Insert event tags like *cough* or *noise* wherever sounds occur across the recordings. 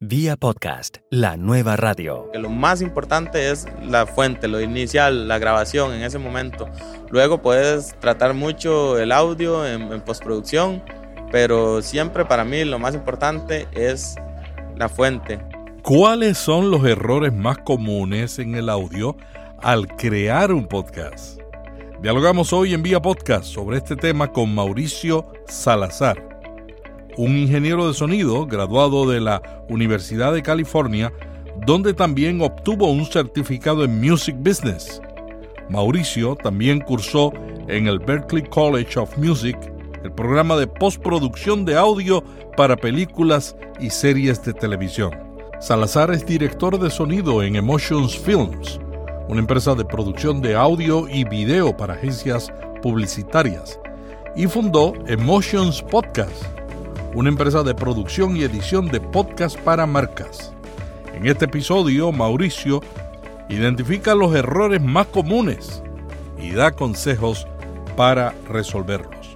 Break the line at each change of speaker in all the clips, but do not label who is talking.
Vía podcast, la nueva radio.
Que lo más importante es la fuente, lo inicial, la grabación en ese momento. Luego puedes tratar mucho el audio en, en postproducción, pero siempre para mí lo más importante es la fuente.
¿Cuáles son los errores más comunes en el audio al crear un podcast? Dialogamos hoy en Vía Podcast sobre este tema con Mauricio Salazar, un ingeniero de sonido graduado de la Universidad de California, donde también obtuvo un certificado en Music Business. Mauricio también cursó en el Berklee College of Music el programa de postproducción de audio para películas y series de televisión. Salazar es director de sonido en Emotions Films, una empresa de producción de audio y video para agencias publicitarias, y fundó Emotions Podcast, una empresa de producción y edición de podcast para marcas. En este episodio, Mauricio identifica los errores más comunes y da consejos para resolverlos.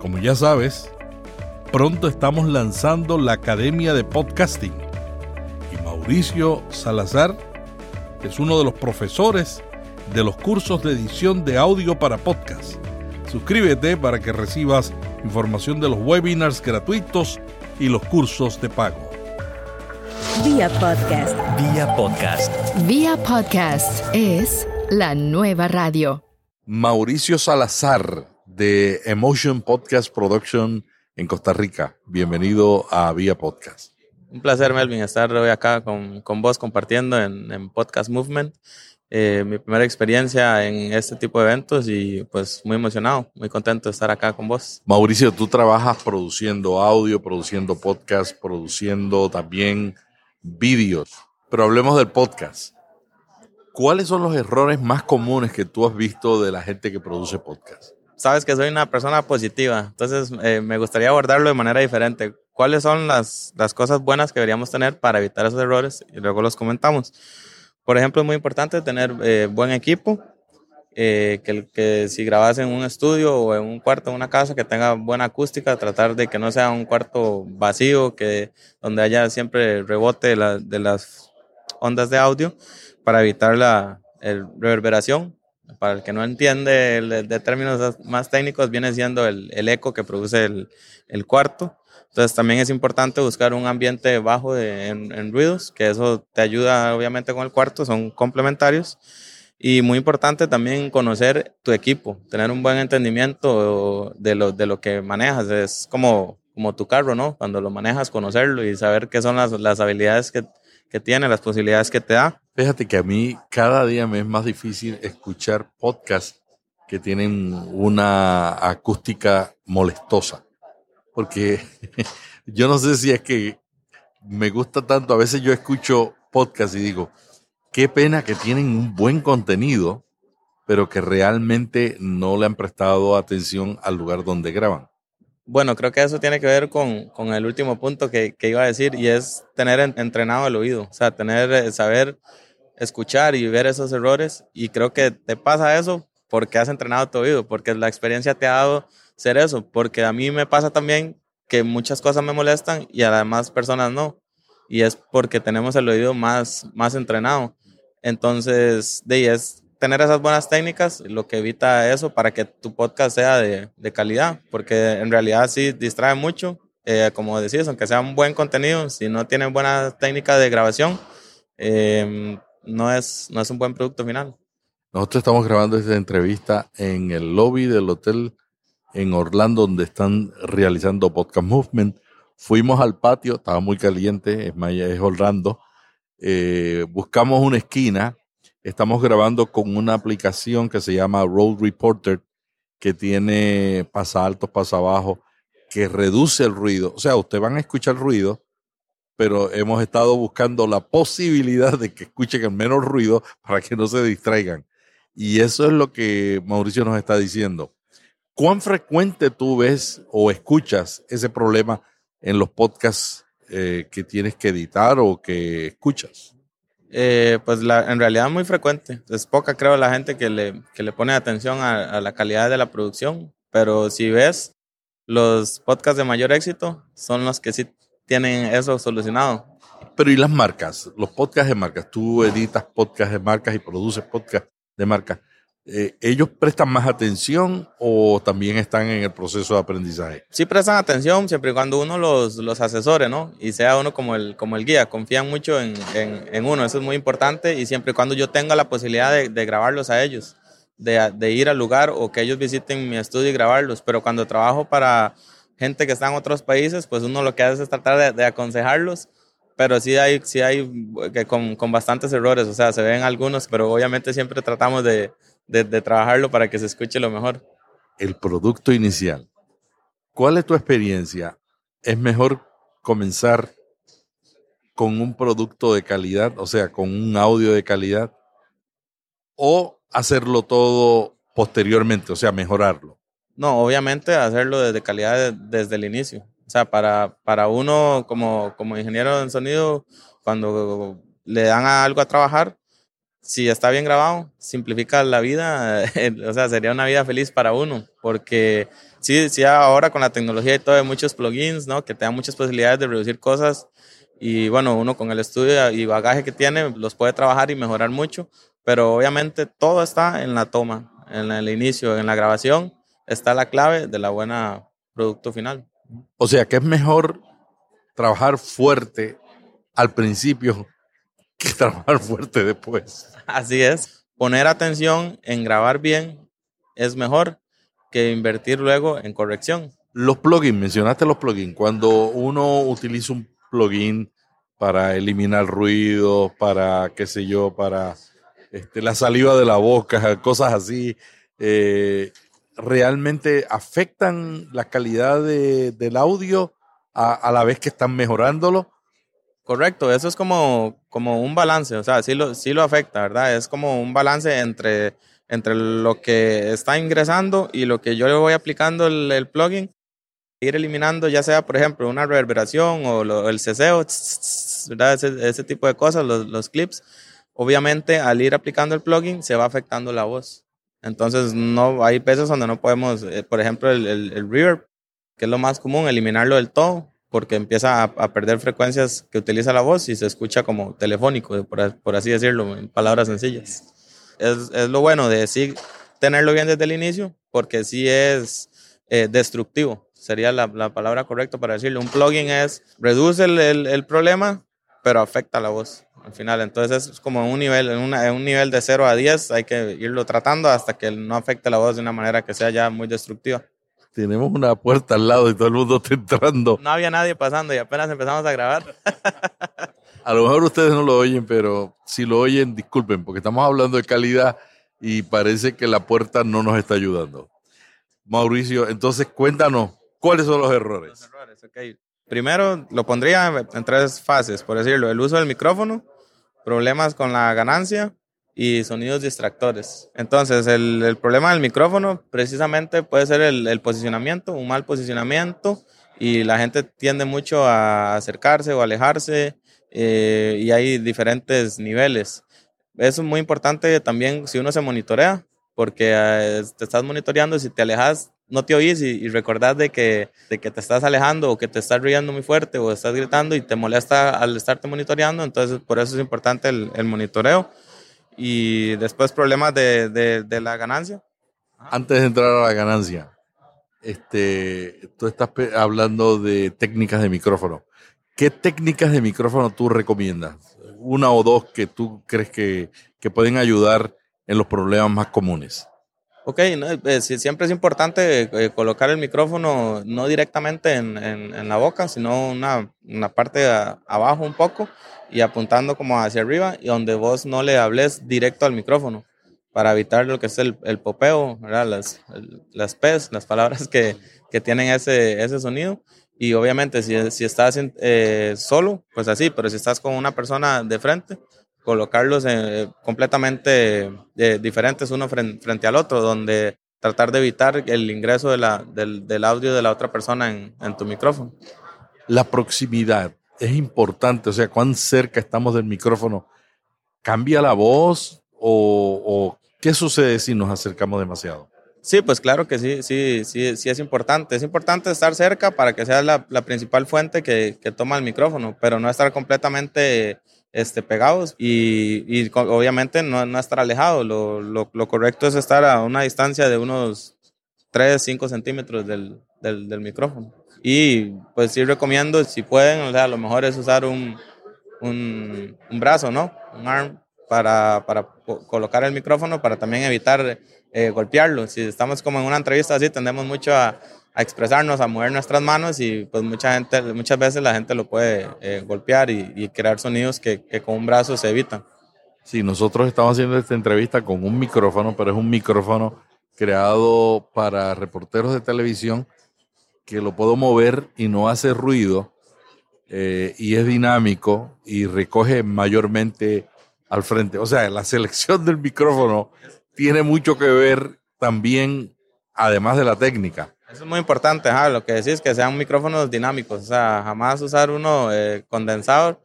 Como ya sabes, pronto estamos lanzando la Academia de Podcasting Mauricio Salazar es uno de los profesores de los cursos de edición de audio para podcast. Suscríbete para que recibas información de los webinars gratuitos y los cursos de pago.
Vía podcast. Vía podcast.
Vía podcast es la nueva radio.
Mauricio Salazar de Emotion Podcast Production en Costa Rica. Bienvenido a Vía Podcast.
Un placer, Melvin, estar hoy acá con, con vos compartiendo en, Podcast Movement. Eh, mi primera experiencia en este tipo de eventos y pues muy emocionado, muy contento de estar acá con vos.
Mauricio, tú trabajas produciendo audio, produciendo podcast, produciendo también vídeos, pero hablemos del podcast. ¿Cuáles son los errores más comunes que tú has visto de la gente que produce podcast?
Sabes que soy una persona positiva, entonces eh, me gustaría abordarlo de manera diferente cuáles son las, las cosas buenas que deberíamos tener para evitar esos errores y luego los comentamos. Por ejemplo, es muy importante tener eh, buen equipo, eh, que, que si grabas en un estudio o en un cuarto, en una casa, que tenga buena acústica, tratar de que no sea un cuarto vacío, que donde haya siempre rebote de, la, de las ondas de audio para evitar la el reverberación. Para el que no entiende el, de términos más técnicos, viene siendo el, el eco que produce el, el cuarto. Entonces también es importante buscar un ambiente bajo en, ruidos, que eso te ayuda obviamente con el cuarto, son complementarios. Y muy importante también conocer tu equipo, tener un buen entendimiento de lo, de lo que manejas. Es como, como tu carro, ¿no? Cuando lo manejas, conocerlo y saber qué son las, las habilidades que, que tiene, las posibilidades que te da.
Fíjate que a mí cada día me es más difícil escuchar podcasts que tienen una acústica molestosa porque *laughs* yo no sé si es que me gusta tanto, a veces yo escucho podcast y digo, qué pena que tienen un buen contenido, pero que realmente no le han prestado atención al lugar donde graban.
Bueno, creo que eso tiene que ver con, con el último punto que, que, iba a decir y es tener entrenado el oído, o sea, tener, eh, saber escuchar y ver esos errores y creo que te pasa eso porque has entrenado tu oído, porque la experiencia te ha dado ser eso, porque a mí me pasa también que muchas cosas me molestan y a las demás personas no. Y es porque tenemos el oído más, más entrenado. Entonces, de es tener esas buenas técnicas lo que evita eso para que tu podcast sea de, de calidad, porque en realidad sí distrae mucho. Eh, como decís, aunque sea un buen contenido, si no tienen buena técnica de grabación, eh, no, es, no es un buen producto final.
Nosotros estamos grabando esta entrevista en el lobby del Hotel en Orlando, donde están realizando Podcast Movement. Fuimos al patio, estaba muy caliente, es, es Orlando. Eh, buscamos una esquina, estamos grabando con una aplicación que se llama Road Reporter, que tiene pasa altos, pasa abajo, que reduce el ruido. O sea, ustedes van a escuchar ruido, pero hemos estado buscando la posibilidad de que escuchen el menos ruido para que no se distraigan. Y eso es lo que Mauricio nos está diciendo. ¿Cuán frecuente tú ves o escuchas ese problema en los podcasts eh, que tienes que editar o que escuchas?
Eh, pues la, en realidad muy frecuente. Es poca, creo, la gente que le, que le pone atención a, la calidad de la producción. Pero si ves, los podcasts de mayor éxito son los que sí tienen eso solucionado.
Pero ¿y las marcas? Los podcasts de marcas. Tú editas podcasts de marcas y produces podcasts de marcas. Eh, ¿ellos prestan más atención o también están en el proceso de aprendizaje?
Sí prestan atención siempre y cuando uno los, los asesore, ¿no? Y sea uno como el, como el guía, confían mucho en, en, uno, eso es muy importante y siempre y cuando yo tenga la posibilidad de, de grabarlos a ellos, de, de, ir al lugar o que ellos visiten mi estudio y grabarlos, pero cuando trabajo para gente que está en otros países, pues uno lo que hace es tratar de, de aconsejarlos pero sí hay, sí hay que con, con, bastantes errores, o sea, se ven algunos, pero obviamente siempre tratamos de, de, trabajarlo para que se escuche lo mejor.
El producto inicial. ¿Cuál es tu experiencia? ¿Es mejor comenzar con un producto de calidad, o sea, con un audio de calidad, o hacerlo todo posteriormente, o sea, mejorarlo?
No, obviamente hacerlo desde calidad desde el inicio. O sea, para, para uno como, como ingeniero en sonido, cuando le dan algo a trabajar, si está bien grabado, simplifica la vida, *laughs* o sea, sería una vida feliz para uno, porque sí, sí, ahora con la tecnología y todo hay muchos plugins, ¿no? Que te dan muchas posibilidades de reducir cosas y bueno, uno con el estudio y bagaje que tiene los puede trabajar y mejorar mucho, pero obviamente todo está en la toma, en el inicio, en la grabación, está la clave de la buena producto final.
O sea, que es mejor trabajar fuerte al principio que trabajar fuerte después.
Así es. Poner atención en grabar bien es mejor que invertir luego en corrección.
Los plugins, mencionaste los plugins. Cuando uno utiliza un plugin para eliminar ruido, para qué sé yo, para este, la saliva de la boca, *laughs* cosas así, eh, realmente afectan la calidad del audio a, la vez que están mejorándolo
Correcto, eso es como, como un balance, o sea, sí lo, sí lo afecta, ¿verdad? Es como un balance entre, entre lo que está ingresando y lo que yo le voy aplicando el, plugin, ir eliminando ya sea, por ejemplo, una reverberación o el ceseo, ¿verdad? Ese, tipo de cosas, los, los clips. Obviamente, al ir aplicando el plugin, se va afectando la voz. Entonces, no, hay veces donde no podemos, eh, por ejemplo, el, el, el reverb, que es lo más común, eliminarlo del todo porque empieza a, perder frecuencias que utiliza la voz y se escucha como telefónico, por, así decirlo, en palabras sencillas. Es, es, lo bueno de sí tenerlo bien desde el inicio, porque sí es eh, destructivo, sería la, la, palabra correcta para decirlo. Un plugin es, reduce el, el, problema, pero afecta la voz al final. Entonces es como un nivel, en, en un nivel de 0 a 10, hay que irlo tratando hasta que no afecte la voz de una manera que sea ya muy destructiva
tenemos una puerta al lado y todo el mundo está entrando.
No había nadie pasando y apenas empezamos a grabar.
a lo mejor ustedes no lo oyen, pero si lo oyen, disculpen, porque estamos hablando de calidad y parece que la puerta no nos está ayudando. Mauricio, entonces cuéntanos, ¿cuáles son los errores? Los errores,
ok. Primero, lo pondría en tres fases, por decirlo. El uso del micrófono, problemas con la ganancia y sonidos distractores. Entonces, el, el problema del micrófono precisamente puede ser el, el, posicionamiento, un mal posicionamiento, y la gente tiende mucho a acercarse o alejarse, eh, y hay diferentes niveles. Eso es muy importante también si uno se monitorea, porque eh, te estás monitoreando, si te alejas, no te oís y, y recordás de que, de que te estás alejando o que te estás riendo muy fuerte o estás gritando y te molesta al estarte monitoreando, entonces por eso es importante el, el monitoreo y después problemas de, de, la ganancia.
Antes de entrar a la ganancia, este, tú estás hablando de técnicas de micrófono. ¿Qué técnicas de micrófono tú recomiendas? Una o dos que tú crees que, que pueden ayudar en los problemas más comunes.
Ok, eh, siempre es importante eh, colocar el micrófono no directamente en, en, la boca, sino una, una parte abajo un poco y apuntando como hacia arriba y donde vos no le hables directo al micrófono para evitar lo que es el, el popeo, ¿verdad? Las, las P's, las palabras que, que, tienen ese, ese sonido. Y obviamente si, si estás eh, solo, pues así, pero si estás con una persona de frente, colocarlos eh, completamente eh, diferentes uno frente, frente, al otro, donde tratar de evitar el ingreso de la, del, del audio de la otra persona en, en tu micrófono.
La proximidad es importante, o sea, cuán cerca estamos del micrófono. ¿Cambia la voz o, qué sucede si nos acercamos demasiado?
Sí, pues claro que sí, sí, sí, sí es importante. Es importante estar cerca para que sea la, principal fuente que, toma el micrófono, pero no estar completamente este, pegados y, obviamente no, no, estar alejado. Lo, lo, correcto es estar a una distancia de unos 3, 5 centímetros del, del, micrófono. Y pues sí recomiendo, si pueden, o sea, lo mejor es usar un, un, un brazo, ¿no? Un arm para, para colocar el micrófono, para también evitar eh, golpearlo. Si estamos como en una entrevista así, tendemos mucho a, a, expresarnos, a mover nuestras manos y pues mucha gente, muchas veces la gente lo puede eh, golpear y, crear sonidos que, con un brazo se evitan.
Sí, nosotros estamos haciendo esta entrevista con un micrófono, pero es un micrófono creado para reporteros de televisión que lo puedo mover y no hace ruido eh, y es dinámico y recoge mayormente al frente. O sea, la selección del micrófono tiene mucho que ver también, además de la técnica.
Eso es muy importante, lo que decís, que sean micrófonos dinámicos, o sea, jamás usar uno eh, condensador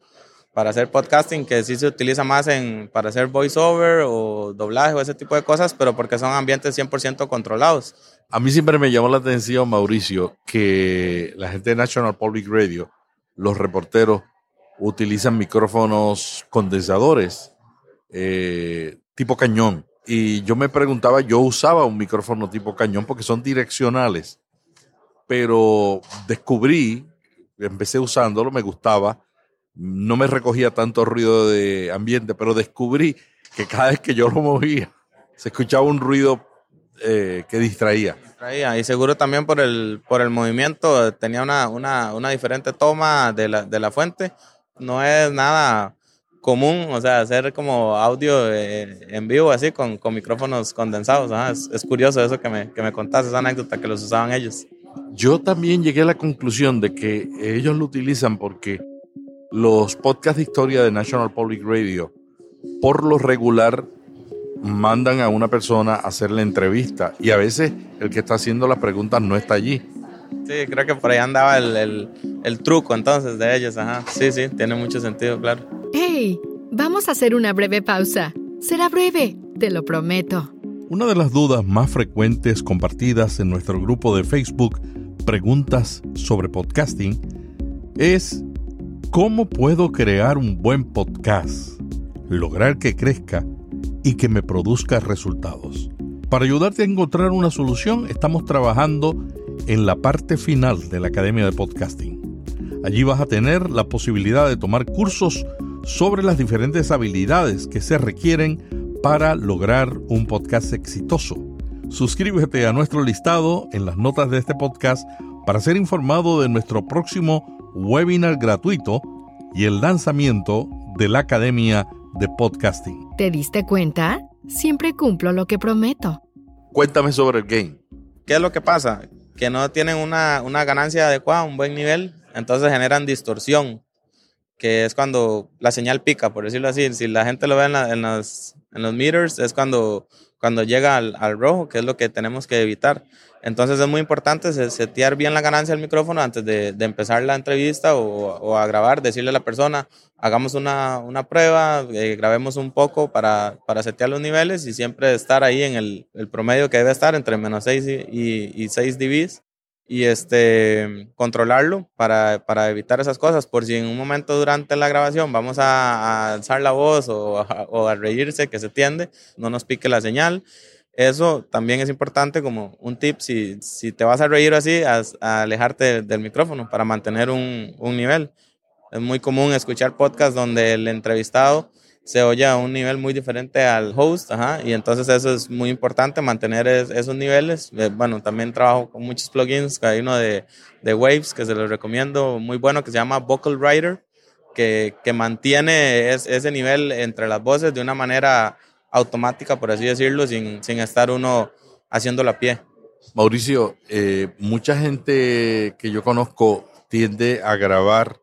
para hacer podcasting, que sí se utiliza más en, para hacer voiceover o doblaje o ese tipo de cosas, pero porque son ambientes 100% controlados.
A mí siempre me llamó la atención, Mauricio, que la gente de National Public Radio, los reporteros, utilizan micrófonos condensadores eh, tipo cañón. Y yo me preguntaba, yo usaba un micrófono tipo cañón porque son direccionales, pero descubrí, empecé usándolo, me gustaba, no me recogía tanto ruido de ambiente, pero descubrí que cada vez que yo lo movía, se escuchaba un ruido eh, que distraía.
distraía. Y seguro también por el, por el movimiento, tenía una, una, una diferente toma de la, de la fuente. No es nada común, o sea, hacer como audio eh, en vivo así con, con micrófonos condensados. Es, es, curioso eso que me, que me contaste, esa anécdota que los usaban ellos.
Yo también llegué a la conclusión de que ellos lo utilizan porque los podcasts de historia de National Public Radio, por lo regular, mandan a una persona a hacer la entrevista y a veces el que está haciendo las preguntas no está allí.
Sí, creo que por ahí andaba el, el, el truco entonces de ellos. Ajá. Sí, sí, tiene mucho sentido, claro.
¡Hey! Vamos a hacer una breve pausa. Será breve, te lo prometo.
Una de las dudas más frecuentes compartidas en nuestro grupo de Facebook, Preguntas sobre Podcasting, es ¿cómo puedo crear un buen podcast, lograr que crezca y que me produzca resultados? Para ayudarte a encontrar una solución, estamos trabajando en la parte final de la Academia de Podcasting. Allí vas a tener la posibilidad de tomar cursos sobre las diferentes habilidades que se requieren para lograr un podcast exitoso. Suscríbete a nuestro listado en las notas de este podcast para ser informado de nuestro próximo webinar gratuito y el lanzamiento de la Academia de Podcasting.
¿Te diste cuenta? Siempre cumplo lo que prometo.
Cuéntame sobre el game.
¿Qué es lo que pasa? Que no tienen una, una ganancia adecuada, un buen nivel, entonces generan distorsión que es cuando la señal pica, por decirlo así. Si la gente lo ve en, en, los, en los meters, es cuando, cuando llega al, al, rojo, que es lo que tenemos que evitar. Entonces es muy importante setear bien la ganancia del micrófono antes de, de empezar la entrevista o, o, a grabar, decirle a la persona, hagamos una, una prueba, eh, grabemos un poco para, para setear los niveles y siempre estar ahí en el, el promedio que debe estar entre menos 6 y, y, y 6 dBs y este, controlarlo para, para, evitar esas cosas. Por si en un momento durante la grabación vamos a, alzar la voz o a, a, reírse, que se tiende, no nos pique la señal. Eso también es importante como un tip, si, si te vas a reír así, a, alejarte del micrófono para mantener un, un nivel. Es muy común escuchar podcasts donde el entrevistado se oye a un nivel muy diferente al host, ajá, y entonces eso es muy importante, mantener esos niveles. Eh, bueno, también trabajo con muchos plugins, hay uno de, de Waves que se los recomiendo, muy bueno, que se llama Vocal Writer, que, que mantiene ese nivel entre las voces de una manera automática, por así decirlo, sin, sin estar uno haciendo la pie.
Mauricio, eh, mucha gente que yo conozco tiende a grabar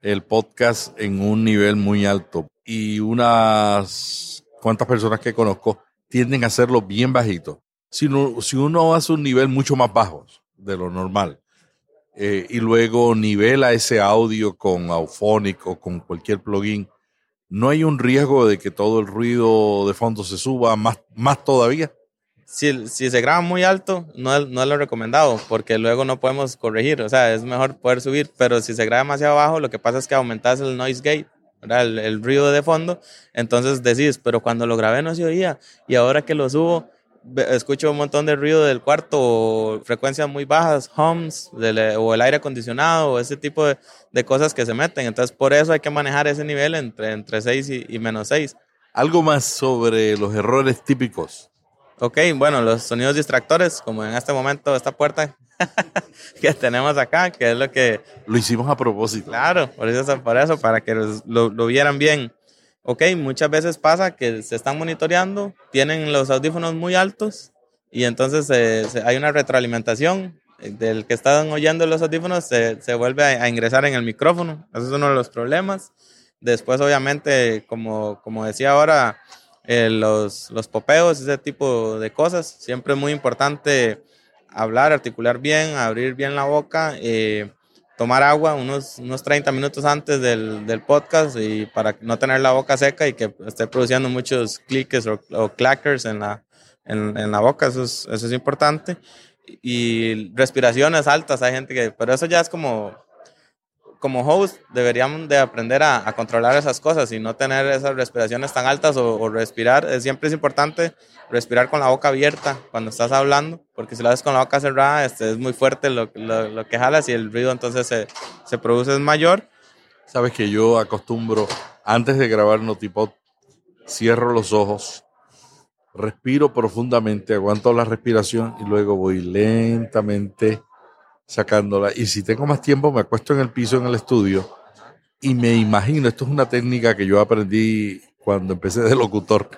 el podcast en un nivel muy alto y unas cuantas personas que conozco tienden a hacerlo bien bajito. Si, si uno hace un nivel mucho más bajo de lo normal eh, y luego nivela ese audio con Auphonic o con cualquier plugin, no hay un riesgo de que todo el ruido de fondo se suba más, más todavía.
si, si, se graba muy alto, no, no es lo recomendado, porque luego no podemos corregir, o sea, es mejor poder subir, pero si se graba demasiado bajo, lo que pasa es que aumentas el noise gate, el, el, ruido de fondo, entonces decís, pero cuando lo grabé no se oía, y ahora que lo subo, escucho un montón de ruido del cuarto, frecuencias muy bajas, hums, o el aire acondicionado, o ese tipo de, de, cosas que se meten. Entonces, por eso hay que manejar ese nivel entre, entre 6 y, y menos 6.
Algo más sobre los errores típicos.
Ok, bueno, los sonidos distractores, como en este momento esta puerta *laughs* que tenemos acá, que es lo que...
Lo hicimos a propósito.
Claro, por eso, por eso para que lo, lo vieran bien. Ok, muchas veces pasa que se están monitoreando, tienen los audífonos muy altos y entonces hay una retroalimentación del que están oyendo los audífonos, se, se vuelve a, a, ingresar en el micrófono. Ese es uno de los problemas. Después, obviamente, como, como decía ahora, eh, los, los popeos, ese tipo de cosas. Siempre es muy importante hablar, articular bien, abrir bien la boca, eh, tomar agua unos, unos 30 minutos antes del, del, podcast y para no tener la boca seca y que esté produciendo muchos cliques o, o clackers en la, en, en, la boca, eso es, eso es importante. Y respiraciones altas, hay gente que, pero eso ya es como como host deberíamos de aprender a, controlar esas cosas y no tener esas respiraciones tan altas o, o respirar. Es, siempre es importante respirar con la boca abierta cuando estás hablando, porque si lo haces con la boca cerrada este, es muy fuerte lo, lo, lo que jalas y el ruido entonces se, se, produce es mayor.
Sabes que yo acostumbro, antes de grabar Notipod, cierro los ojos, respiro profundamente, aguanto la respiración y luego voy lentamente sacándola. Y si tengo más tiempo, me acuesto en el piso en el estudio y me imagino, esto es una técnica que yo aprendí cuando empecé de locutor,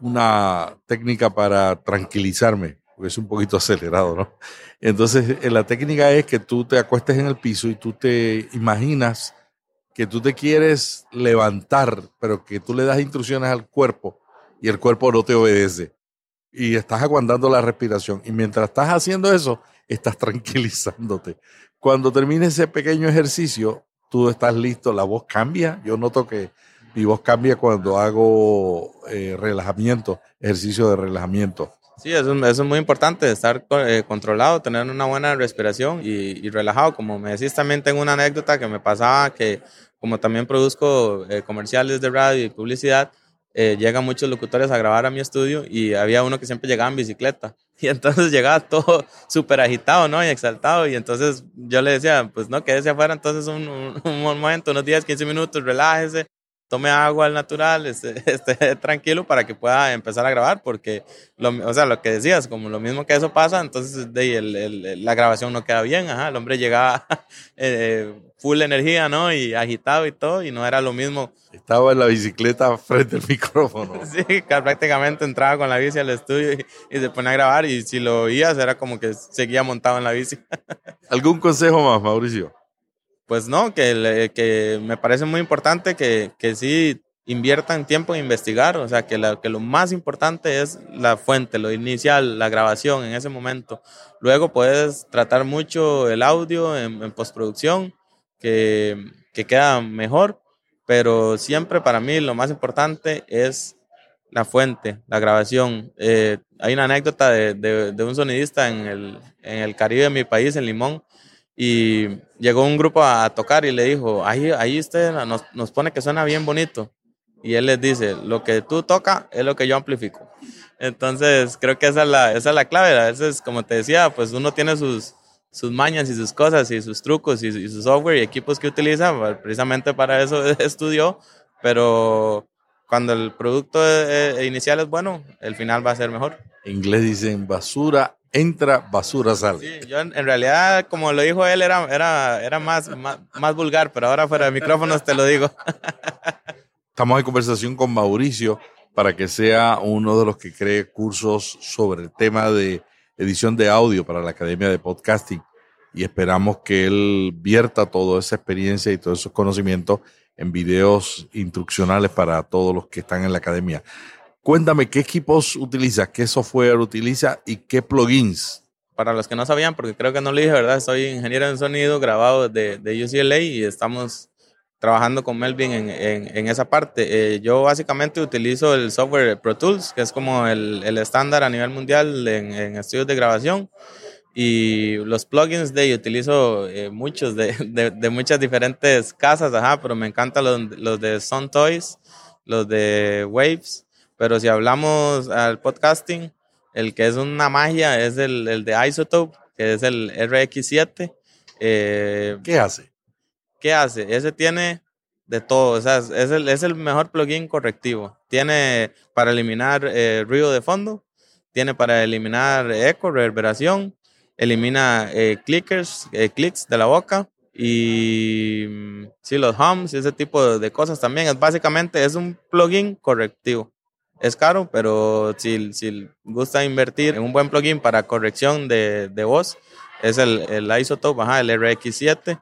una técnica para tranquilizarme, porque es un poquito acelerado, ¿no? Entonces, eh, la técnica es que tú te acuestes en el piso y tú te imaginas que tú te quieres levantar, pero que tú le das instrucciones al cuerpo y el cuerpo no te obedece. Y estás aguantando la respiración. Y mientras estás haciendo eso, estás tranquilizándote. Cuando termine ese pequeño ejercicio, tú estás listo, la voz cambia. Yo noto que mi voz cambia cuando hago eh, relajamiento, ejercicio de relajamiento.
Sí, eso, es muy importante, estar eh, controlado, tener una buena respiración y, y, relajado. Como me decís, también tengo una anécdota que me pasaba que como también produzco eh, comerciales de radio y publicidad, llegan muchos locutores a grabar a mi estudio y había uno que siempre llegaba en bicicleta. Y entonces llegaba todo *laughs* súper agitado, ¿no? Y exaltado. Y entonces yo le decía, pues no, quédese afuera entonces un, un, un momento, unos 10, 15 minutos, relájese, tome agua al natural, esté, *laughs* esté, tranquilo para que pueda empezar a grabar, porque, lo, o sea, lo que decías, como lo mismo que eso pasa, entonces de, el, el, la grabación no queda bien, ajá, el hombre llegaba *laughs* eh, full energía, ¿no? Y agitado y todo, y no era lo mismo
estaba en la bicicleta frente al micrófono. *laughs*
Sí, prácticamente entraba con la bici al estudio y, y, se ponía a grabar y si lo oías era como que seguía montado en la bici.
¿Algún consejo más, Mauricio?
Pues no, que, que me parece muy importante que, que sí inviertan tiempo en investigar, o sea, que, la, que lo más importante es la fuente, lo inicial, la grabación en ese momento. Luego puedes tratar mucho el audio en, postproducción, que, que queda mejor, pero siempre para mí lo más importante es la fuente, la grabación. Eh, hay una anécdota de, de, de, un sonidista en el, en el Caribe de mi país, en Limón, y llegó un grupo a, tocar y le dijo, ahí, ahí usted nos, nos, pone que suena bien bonito. Y él les dice, lo que tú tocas es lo que yo amplifico. Entonces, creo que esa es la, esa es la clave. A veces, como te decía, pues uno tiene sus, sus mañas y sus cosas y sus trucos y, y, su software y equipos que utiliza, precisamente para eso *laughs* estudió, pero cuando el producto eh, inicial es bueno, el final va a ser mejor.
En inglés dicen basura entra, basura sale.
Sí, yo en, en, realidad, como lo dijo él, era, era, era más, más, más vulgar, pero ahora fuera de micrófonos te lo digo.
Estamos en conversación con Mauricio para que sea uno de los que cree cursos sobre el tema de edición de audio para la Academia de Podcasting y esperamos que él vierta toda esa experiencia y todos esos conocimientos en videos instruccionales para todos los que están en la academia. Cuéntame qué equipos utiliza, qué software utiliza y qué plugins.
Para los que no sabían, porque creo que no lo dije, ¿verdad? Soy ingeniero en sonido grabado de, de UCLA y estamos trabajando con Melvin en, en, esa parte. Eh, yo básicamente utilizo el software Pro Tools, que es como el, estándar a nivel mundial en, en, estudios de grabación. Y los plugins de utilizo eh, muchos de, *laughs* de, de, muchas diferentes casas, ajá, pero me encantan los, los de Sun Toys, los de Waves. Pero si hablamos al podcasting, el que es una magia es el, el de Isotope, que es el RX7.
Eh, ¿Qué hace?
¿Qué hace? Ese tiene de todo, o sea, es el, es el mejor plugin correctivo. Tiene para eliminar eh, ruido de fondo, tiene para eliminar eco, reverberación, elimina eh, clickers, clics de la boca y mm, sí, los hums y ese tipo de cosas también. Es, básicamente es un plugin correctivo. Es caro, pero si, si gusta invertir en un buen plugin para corrección de, de voz, es el, el Isotope, ajá, el RX7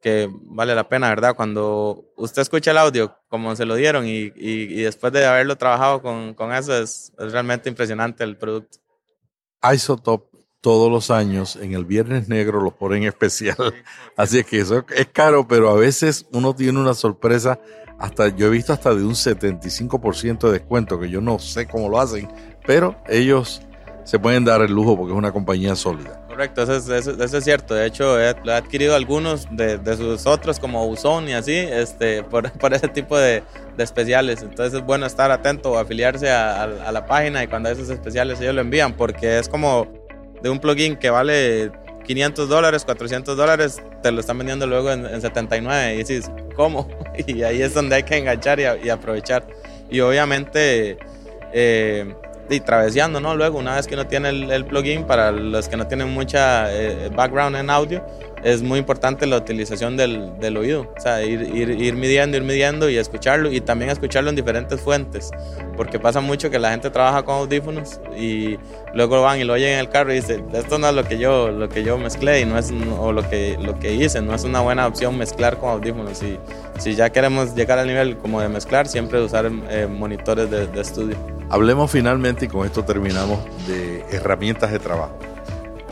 que vale la pena, ¿verdad? Cuando usted escucha el audio como se lo dieron y, y, después de haberlo trabajado con, con eso es, es, realmente impresionante el producto.
Isotop todos los años en el Viernes Negro lo ponen especial, *laughs* así es que eso es caro, pero a veces uno tiene una sorpresa, hasta yo he visto hasta de un 75% de descuento, que yo no sé cómo lo hacen, pero ellos se pueden dar el lujo porque es una compañía sólida.
Correcto, eso es, eso, es cierto. De hecho, he, he adquirido algunos de, de, sus otros, como Uzón y así, este, por, *laughs* por ese tipo de, de, especiales. Entonces es bueno estar atento o afiliarse a, a, a, la página y cuando hay esos especiales ellos lo envían, porque es como de un plugin que vale 500 dólares, 400 dólares, te lo están vendiendo luego en, en 79 y dices, ¿cómo? *laughs* Y ahí es donde hay que enganchar y, aprovechar. Y obviamente... Eh, y traveseando, ¿no? Luego, una vez que uno tiene el, el plugin, para los que no tienen mucha eh, background en audio, es muy importante la utilización del, oído, o sea, ir, ir, ir, midiendo, ir midiendo y escucharlo, y también escucharlo en diferentes fuentes, porque pasa mucho que la gente trabaja con audífonos y luego van y lo oyen en el carro y dicen, esto no es lo que yo, lo que yo mezclé y no es, o lo que, lo que hice, no es una buena opción mezclar con audífonos, y si ya queremos llegar al nivel como de mezclar, siempre usar eh, monitores de, de estudio.
Hablemos finalmente, y con esto terminamos, de herramientas de trabajo.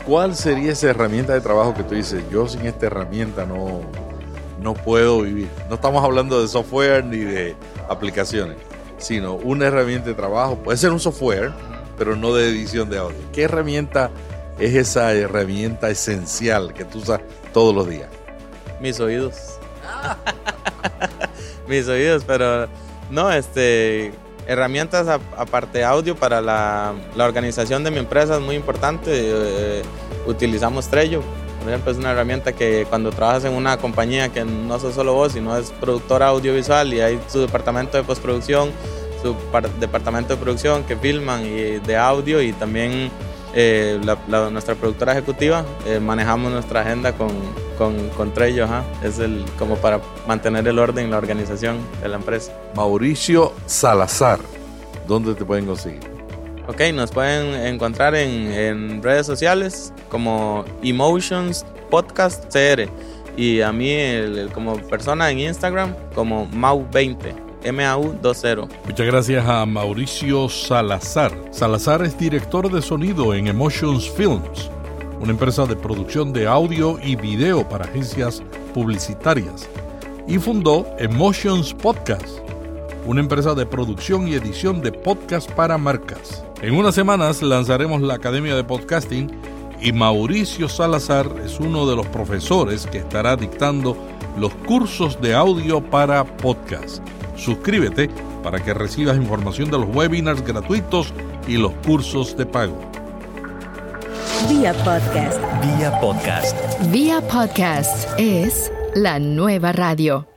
¿Cuál sería esa herramienta de trabajo que tú dices, yo sin esta herramienta no, no puedo vivir? No estamos hablando de software ni de aplicaciones, sino una herramienta de trabajo. Puede ser un software, pero no de edición de audio. ¿Qué herramienta es esa herramienta esencial que tú usas todos los días?
Mis oídos. *laughs* Mis oídos, pero no, este, herramientas aparte audio para la, la, organización de mi empresa es muy importante. Eh, utilizamos Trello. Por ejemplo, es una herramienta que cuando trabajas en una compañía que no sos solo vos, sino es productora audiovisual y hay su departamento de postproducción, su departamento de producción que filman y de audio y también eh, la, la, nuestra productora ejecutiva, eh, manejamos nuestra agenda con, con, con Trello, ajá. es el, como para mantener el orden, la organización de la empresa.
Mauricio Salazar, ¿dónde te pueden conseguir?
Ok, nos pueden encontrar en, en redes sociales como Emotions Podcast CR y a mí el, el, como persona en Instagram como Mau20. MAU20.
Muchas gracias a Mauricio Salazar. Salazar es director de sonido en Emotions Films, una empresa de producción de audio y video para agencias publicitarias, y fundó Emotions Podcast, una empresa de producción y edición de podcast para marcas. En unas semanas lanzaremos la Academia de Podcasting y Mauricio Salazar es uno de los profesores que estará dictando los cursos de audio para podcast. Suscríbete para que recibas información de los webinars gratuitos y los cursos de pago.
Vía podcast. Vía podcast.
Vía podcast es la nueva radio.